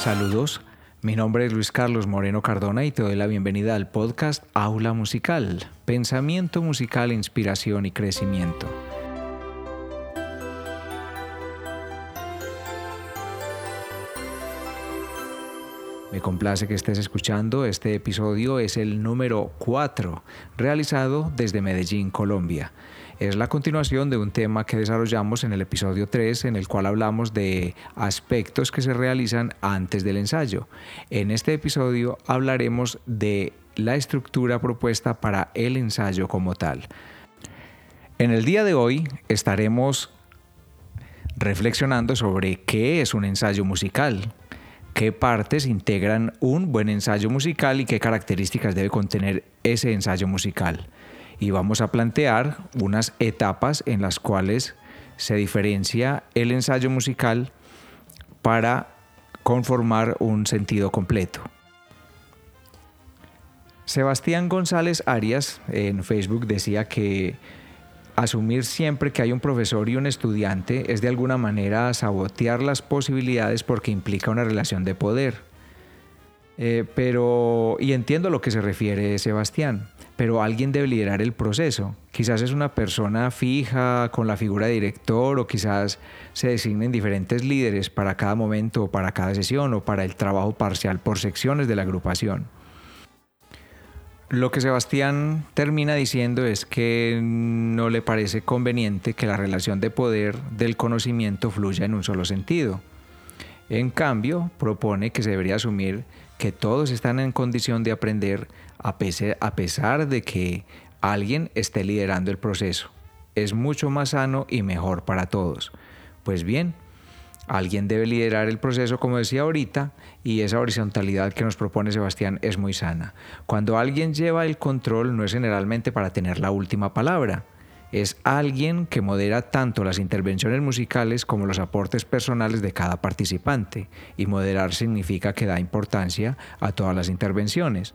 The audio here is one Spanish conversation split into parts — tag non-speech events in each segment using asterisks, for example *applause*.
Saludos, mi nombre es Luis Carlos Moreno Cardona y te doy la bienvenida al podcast Aula Musical, pensamiento musical, inspiración y crecimiento. Me complace que estés escuchando. Este episodio es el número 4, realizado desde Medellín, Colombia. Es la continuación de un tema que desarrollamos en el episodio 3, en el cual hablamos de aspectos que se realizan antes del ensayo. En este episodio hablaremos de la estructura propuesta para el ensayo como tal. En el día de hoy estaremos reflexionando sobre qué es un ensayo musical, qué partes integran un buen ensayo musical y qué características debe contener ese ensayo musical. Y vamos a plantear unas etapas en las cuales se diferencia el ensayo musical para conformar un sentido completo. Sebastián González Arias en Facebook decía que asumir siempre que hay un profesor y un estudiante es de alguna manera sabotear las posibilidades porque implica una relación de poder. Eh, pero, y entiendo a lo que se refiere Sebastián, pero alguien debe liderar el proceso. Quizás es una persona fija con la figura de director o quizás se designen diferentes líderes para cada momento o para cada sesión o para el trabajo parcial por secciones de la agrupación. Lo que Sebastián termina diciendo es que no le parece conveniente que la relación de poder del conocimiento fluya en un solo sentido. En cambio, propone que se debería asumir que todos están en condición de aprender a pesar de que alguien esté liderando el proceso. Es mucho más sano y mejor para todos. Pues bien, Alguien debe liderar el proceso, como decía ahorita, y esa horizontalidad que nos propone Sebastián es muy sana. Cuando alguien lleva el control no es generalmente para tener la última palabra, es alguien que modera tanto las intervenciones musicales como los aportes personales de cada participante, y moderar significa que da importancia a todas las intervenciones.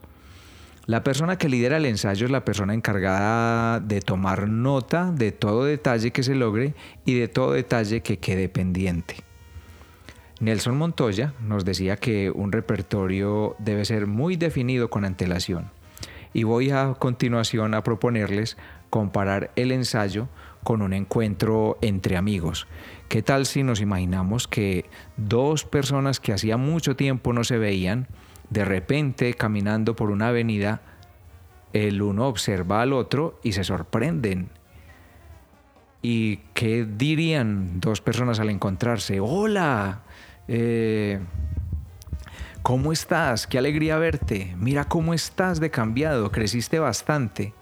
La persona que lidera el ensayo es la persona encargada de tomar nota de todo detalle que se logre y de todo detalle que quede pendiente. Nelson Montoya nos decía que un repertorio debe ser muy definido con antelación. Y voy a continuación a proponerles comparar el ensayo con un encuentro entre amigos. ¿Qué tal si nos imaginamos que dos personas que hacía mucho tiempo no se veían, de repente caminando por una avenida, el uno observa al otro y se sorprenden? ¿Y qué dirían dos personas al encontrarse? Hola, eh, ¿Cómo estás? Qué alegría verte. Mira cómo estás de cambiado. Creciste bastante.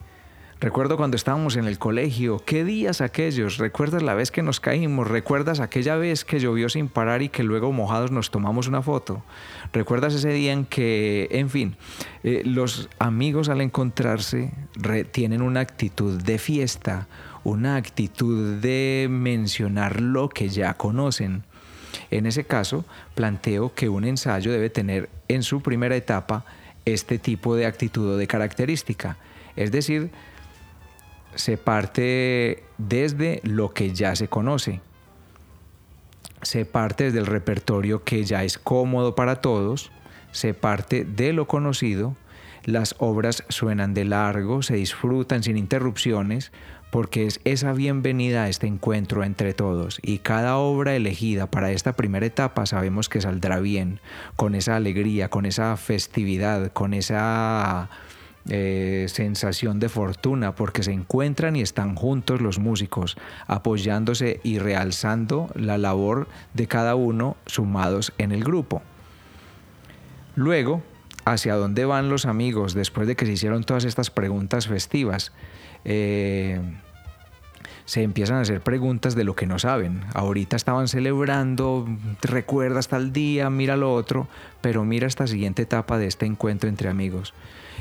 Recuerdo cuando estábamos en el colegio, qué días aquellos, recuerdas la vez que nos caímos, recuerdas aquella vez que llovió sin parar y que luego mojados nos tomamos una foto, recuerdas ese día en que, en fin, eh, los amigos al encontrarse tienen una actitud de fiesta, una actitud de mencionar lo que ya conocen. En ese caso, planteo que un ensayo debe tener en su primera etapa este tipo de actitud o de característica. Es decir, se parte desde lo que ya se conoce. Se parte desde el repertorio que ya es cómodo para todos. Se parte de lo conocido. Las obras suenan de largo, se disfrutan sin interrupciones, porque es esa bienvenida a este encuentro entre todos y cada obra elegida para esta primera etapa sabemos que saldrá bien, con esa alegría, con esa festividad, con esa eh, sensación de fortuna, porque se encuentran y están juntos los músicos, apoyándose y realzando la labor de cada uno sumados en el grupo. Luego, ¿hacia dónde van los amigos después de que se hicieron todas estas preguntas festivas? Eh, se empiezan a hacer preguntas de lo que no saben. Ahorita estaban celebrando, recuerda hasta el día, mira lo otro, pero mira esta siguiente etapa de este encuentro entre amigos.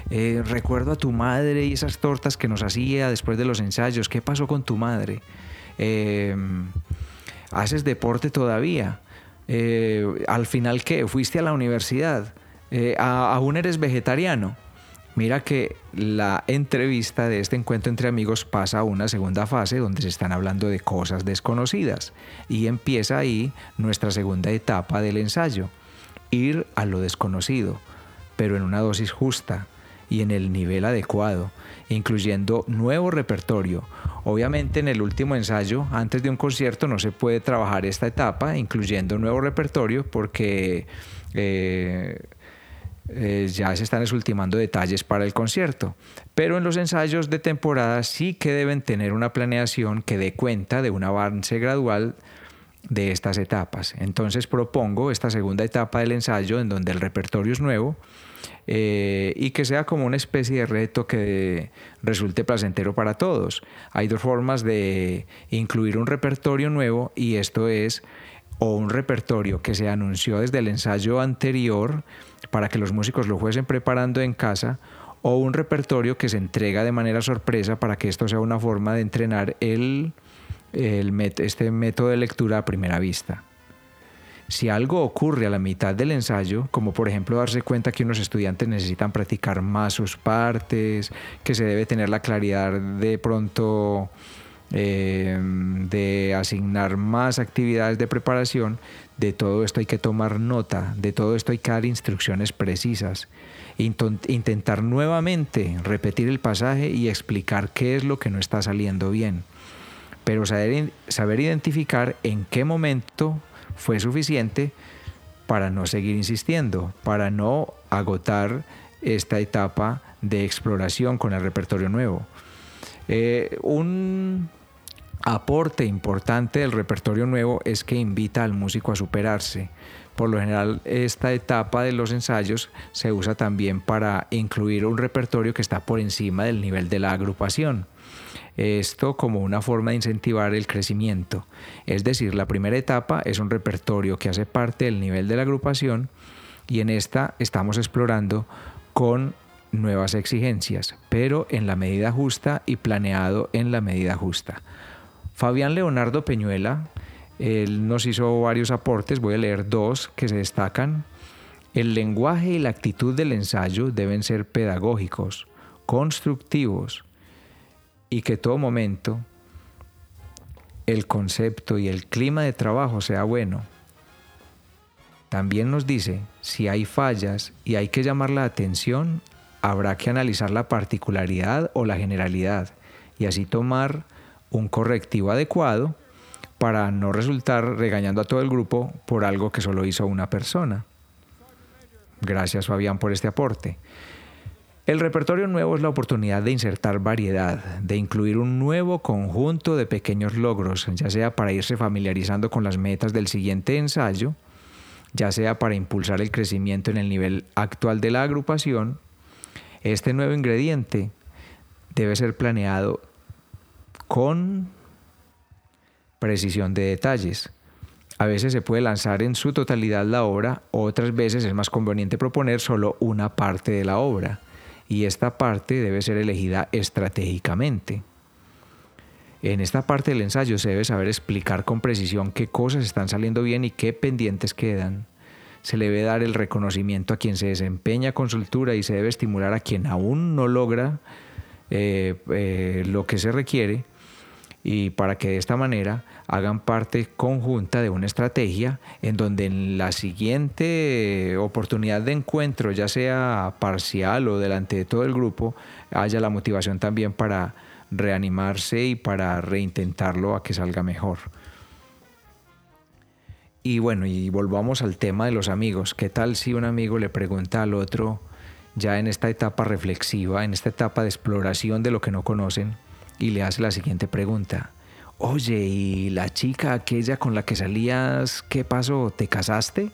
Eh, recuerdo a tu madre y esas tortas que nos hacía después de los ensayos. ¿Qué pasó con tu madre? Eh, ¿Haces deporte todavía? ¿Al final qué? ¿Fuiste a la universidad? ¿Aún eres vegetariano? Mira que la entrevista de este encuentro entre amigos pasa a una segunda fase donde se están hablando de cosas desconocidas y empieza ahí nuestra segunda etapa del ensayo. ir a lo desconocido, pero en una dosis justa y en el nivel adecuado, incluyendo nuevo repertorio. Obviamente en el último ensayo, antes de un concierto, no se puede trabajar esta etapa, incluyendo nuevo repertorio, porque eh, eh, ya se están ultimando detalles para el concierto. Pero en los ensayos de temporada sí que deben tener una planeación que dé cuenta de un avance gradual de estas etapas. Entonces propongo esta segunda etapa del ensayo en donde el repertorio es nuevo eh, y que sea como una especie de reto que resulte placentero para todos. Hay dos formas de incluir un repertorio nuevo y esto es o un repertorio que se anunció desde el ensayo anterior para que los músicos lo fuesen preparando en casa o un repertorio que se entrega de manera sorpresa para que esto sea una forma de entrenar el, este método de lectura a primera vista. Si algo ocurre a la mitad del ensayo, como por ejemplo darse cuenta que unos estudiantes necesitan practicar más sus partes, que se debe tener la claridad de pronto eh, de asignar más actividades de preparación, de todo esto hay que tomar nota, de todo esto hay que dar instrucciones precisas, intentar nuevamente repetir el pasaje y explicar qué es lo que no está saliendo bien, pero saber, saber identificar en qué momento fue suficiente para no seguir insistiendo, para no agotar esta etapa de exploración con el repertorio nuevo. Eh, un aporte importante del repertorio nuevo es que invita al músico a superarse. Por lo general, esta etapa de los ensayos se usa también para incluir un repertorio que está por encima del nivel de la agrupación. Esto como una forma de incentivar el crecimiento. Es decir, la primera etapa es un repertorio que hace parte del nivel de la agrupación y en esta estamos explorando con nuevas exigencias, pero en la medida justa y planeado en la medida justa. Fabián Leonardo Peñuela, nos hizo varios aportes, voy a leer dos que se destacan. El lenguaje y la actitud del ensayo deben ser pedagógicos, constructivos, y que todo momento el concepto y el clima de trabajo sea bueno. También nos dice, si hay fallas y hay que llamar la atención, habrá que analizar la particularidad o la generalidad y así tomar un correctivo adecuado para no resultar regañando a todo el grupo por algo que solo hizo una persona. Gracias Fabián por este aporte. El repertorio nuevo es la oportunidad de insertar variedad, de incluir un nuevo conjunto de pequeños logros, ya sea para irse familiarizando con las metas del siguiente ensayo, ya sea para impulsar el crecimiento en el nivel actual de la agrupación. Este nuevo ingrediente debe ser planeado con precisión de detalles. A veces se puede lanzar en su totalidad la obra, otras veces es más conveniente proponer solo una parte de la obra y esta parte debe ser elegida estratégicamente. En esta parte del ensayo se debe saber explicar con precisión qué cosas están saliendo bien y qué pendientes quedan. Se le debe dar el reconocimiento a quien se desempeña con soltura y se debe estimular a quien aún no logra eh, eh, lo que se requiere y para que de esta manera hagan parte conjunta de una estrategia en donde en la siguiente oportunidad de encuentro, ya sea parcial o delante de todo el grupo, haya la motivación también para reanimarse y para reintentarlo a que salga mejor. Y bueno, y volvamos al tema de los amigos. ¿Qué tal si un amigo le pregunta al otro, ya en esta etapa reflexiva, en esta etapa de exploración de lo que no conocen, y le hace la siguiente pregunta. Oye, ¿y la chica aquella con la que salías, qué pasó? ¿Te casaste?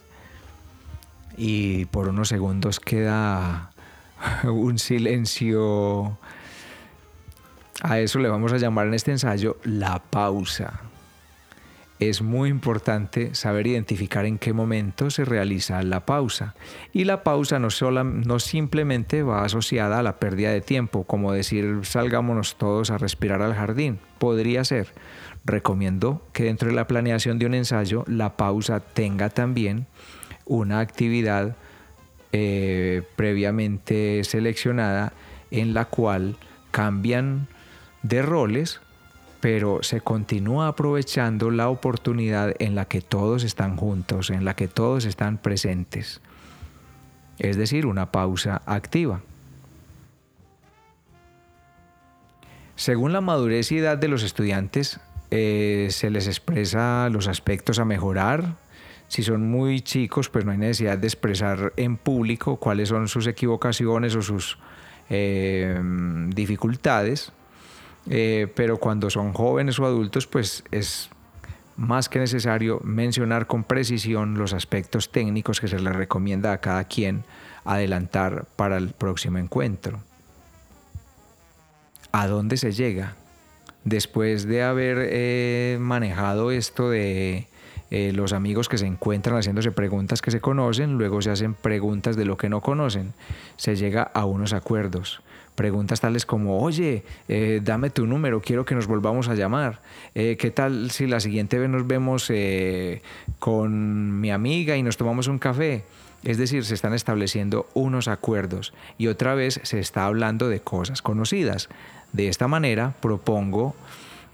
Y por unos segundos queda *laughs* un silencio. A eso le vamos a llamar en este ensayo la pausa es muy importante saber identificar en qué momento se realiza la pausa. Y la pausa no, no simplemente va asociada a la pérdida de tiempo, como decir salgámonos todos a respirar al jardín. Podría ser. Recomiendo que dentro de la planeación de un ensayo la pausa tenga también una actividad eh, previamente seleccionada en la cual cambian de roles pero se continúa aprovechando la oportunidad en la que todos están juntos, en la que todos están presentes. es decir, una pausa activa. Según la madurez y edad de los estudiantes, eh, se les expresa los aspectos a mejorar. Si son muy chicos, pues no hay necesidad de expresar en público cuáles son sus equivocaciones o sus eh, dificultades. Eh, pero cuando son jóvenes o adultos, pues es más que necesario mencionar con precisión los aspectos técnicos que se les recomienda a cada quien adelantar para el próximo encuentro. ¿A dónde se llega? Después de haber eh, manejado esto de eh, los amigos que se encuentran haciéndose preguntas que se conocen, luego se hacen preguntas de lo que no conocen, se llega a unos acuerdos. Preguntas tales como, oye, eh, dame tu número, quiero que nos volvamos a llamar. Eh, ¿Qué tal si la siguiente vez nos vemos eh, con mi amiga y nos tomamos un café? Es decir, se están estableciendo unos acuerdos y otra vez se está hablando de cosas conocidas. De esta manera propongo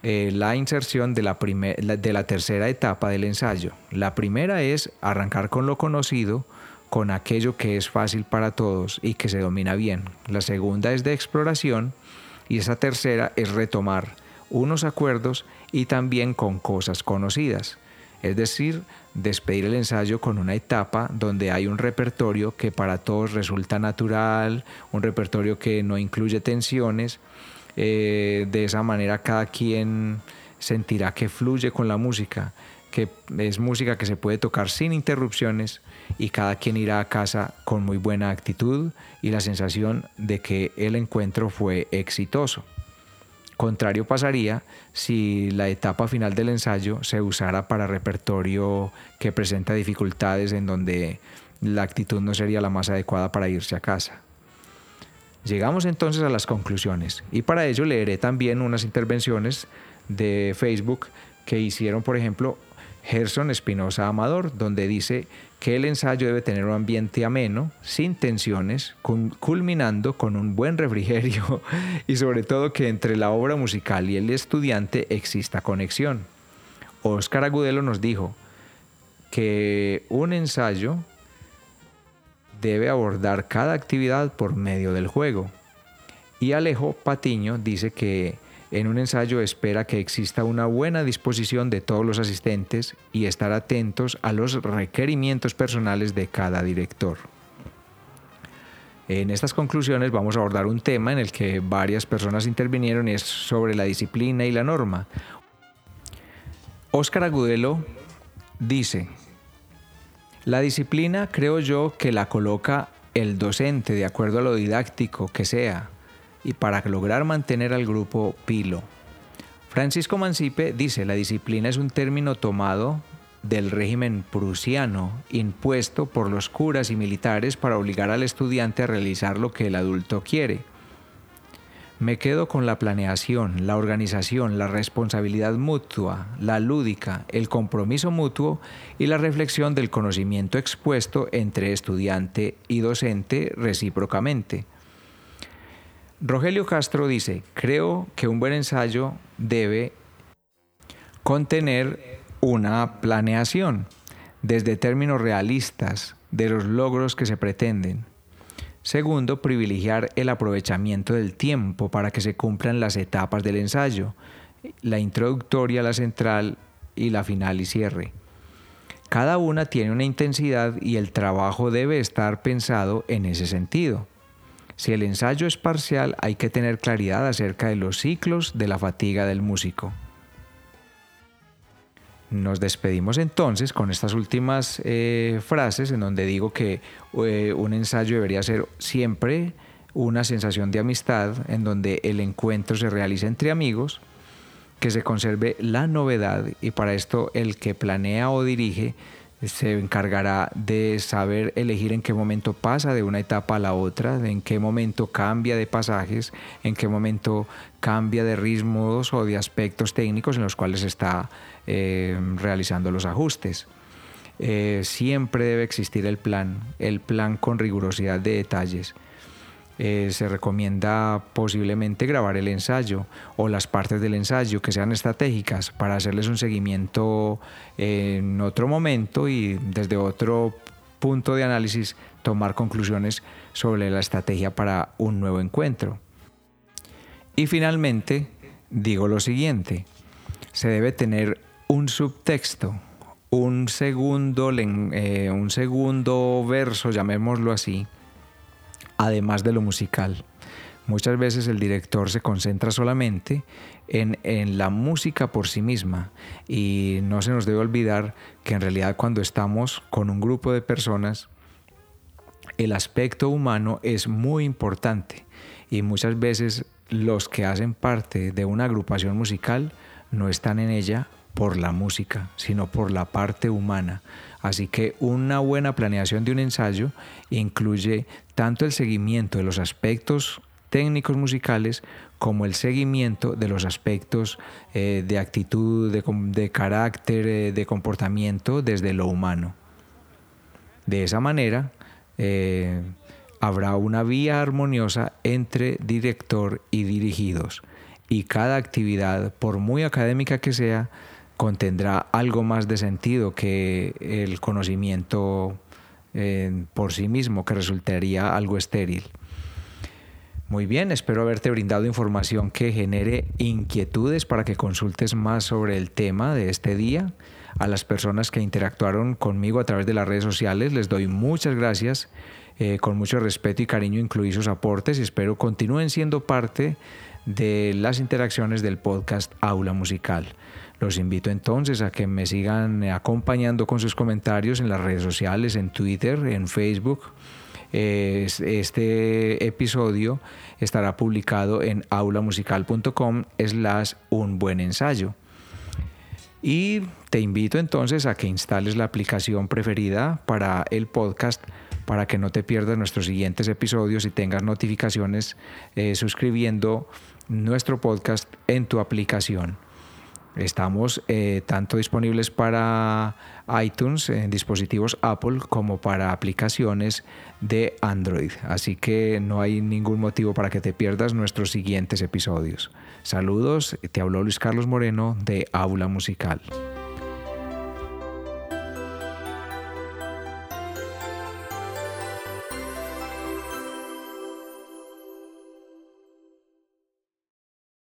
la inserción de la, de la tercera etapa del ensayo. La primera es arrancar con lo conocido, con aquello que es fácil para todos y que se domina bien. La segunda es de exploración y esa tercera es retomar unos acuerdos y también con cosas conocidas. Es decir, despedir el ensayo con una etapa donde hay un repertorio que para todos resulta natural, un repertorio que no incluye tensiones. Eh, de esa manera cada quien sentirá que fluye con la música, que es música que se puede tocar sin interrupciones y cada quien irá a casa con muy buena actitud y la sensación de que el encuentro fue exitoso. Contrario pasaría si la etapa final del ensayo se usara para repertorio que presenta dificultades en donde la actitud no sería la más adecuada para irse a casa. Llegamos entonces a las conclusiones y para ello leeré también unas intervenciones de Facebook que hicieron, por ejemplo, Gerson Espinosa Amador, donde dice que el ensayo debe tener un ambiente ameno, sin tensiones, culminando con un buen refrigerio *laughs* y sobre todo que entre la obra musical y el estudiante exista conexión. Oscar Agudelo nos dijo que un ensayo debe abordar cada actividad por medio del juego. Y Alejo Patiño dice que en un ensayo espera que exista una buena disposición de todos los asistentes y estar atentos a los requerimientos personales de cada director. En estas conclusiones vamos a abordar un tema en el que varias personas intervinieron y es sobre la disciplina y la norma. Óscar Agudelo dice, la disciplina creo yo que la coloca el docente de acuerdo a lo didáctico que sea, y para lograr mantener al grupo pilo. Francisco Mancipe dice, la disciplina es un término tomado del régimen prusiano impuesto por los curas y militares para obligar al estudiante a realizar lo que el adulto quiere. Me quedo con la planeación, la organización, la responsabilidad mutua, la lúdica, el compromiso mutuo y la reflexión del conocimiento expuesto entre estudiante y docente recíprocamente. Rogelio Castro dice, creo que un buen ensayo debe contener una planeación desde términos realistas de los logros que se pretenden. Segundo, privilegiar el aprovechamiento del tiempo para que se cumplan las etapas del ensayo, la introductoria, la central y la final y cierre. Cada una tiene una intensidad y el trabajo debe estar pensado en ese sentido. Si el ensayo es parcial, hay que tener claridad acerca de los ciclos de la fatiga del músico. Nos despedimos entonces con estas últimas eh, frases en donde digo que eh, un ensayo debería ser siempre una sensación de amistad, en donde el encuentro se realiza entre amigos, que se conserve la novedad y para esto el que planea o dirige se encargará de saber elegir en qué momento pasa de una etapa a la otra, en qué momento cambia de pasajes, en qué momento cambia de ritmos o de aspectos técnicos en los cuales está eh, realizando los ajustes. Eh, siempre debe existir el plan, el plan con rigurosidad de detalles. Eh, se recomienda posiblemente grabar el ensayo o las partes del ensayo que sean estratégicas para hacerles un seguimiento en otro momento y desde otro punto de análisis tomar conclusiones sobre la estrategia para un nuevo encuentro. Y finalmente, digo lo siguiente, se debe tener un subtexto, un segundo, eh, un segundo verso, llamémoslo así, además de lo musical. Muchas veces el director se concentra solamente en, en, la música por sí misma y no se nos debe olvidar que en realidad cuando estamos con un grupo de personas, el aspecto humano es muy importante y muchas veces los que hacen parte de una agrupación musical no están en ella por la música, sino por la parte humana. Así que una buena planeación de un ensayo incluye tanto el seguimiento de los aspectos técnicos musicales como el seguimiento de los aspectos eh, de actitud, de, carácter, eh, de comportamiento desde lo humano. De esa manera, eh, habrá una vía armoniosa entre director y dirigidos y cada actividad, por muy académica que sea, contendrá algo más de sentido que el conocimiento eh, por sí mismo, que resultaría algo estéril. Muy bien, espero haberte brindado información que genere inquietudes para que consultes más sobre el tema de este día. A las personas que interactuaron conmigo a través de las redes sociales les doy muchas gracias eh, con mucho respeto y cariño incluí sus aportes y espero continúen siendo parte de las interacciones del podcast Aula Musical. Los invito entonces a que me sigan acompañando con sus comentarios en las redes sociales, en Twitter, en Facebook. Este episodio estará publicado en aulamusical.com slash un buen ensayo. Y te invito entonces a que instales la aplicación preferida para el podcast para que no te pierdas nuestros siguientes episodios y tengas notificaciones eh, suscribiendo nuestro podcast en tu aplicación. Estamos eh, tanto disponibles para iTunes en dispositivos Apple como para aplicaciones de Android. Así que no hay ningún motivo para que te pierdas nuestros siguientes episodios. Saludos, te habló Luis Carlos Moreno de Aula Musical.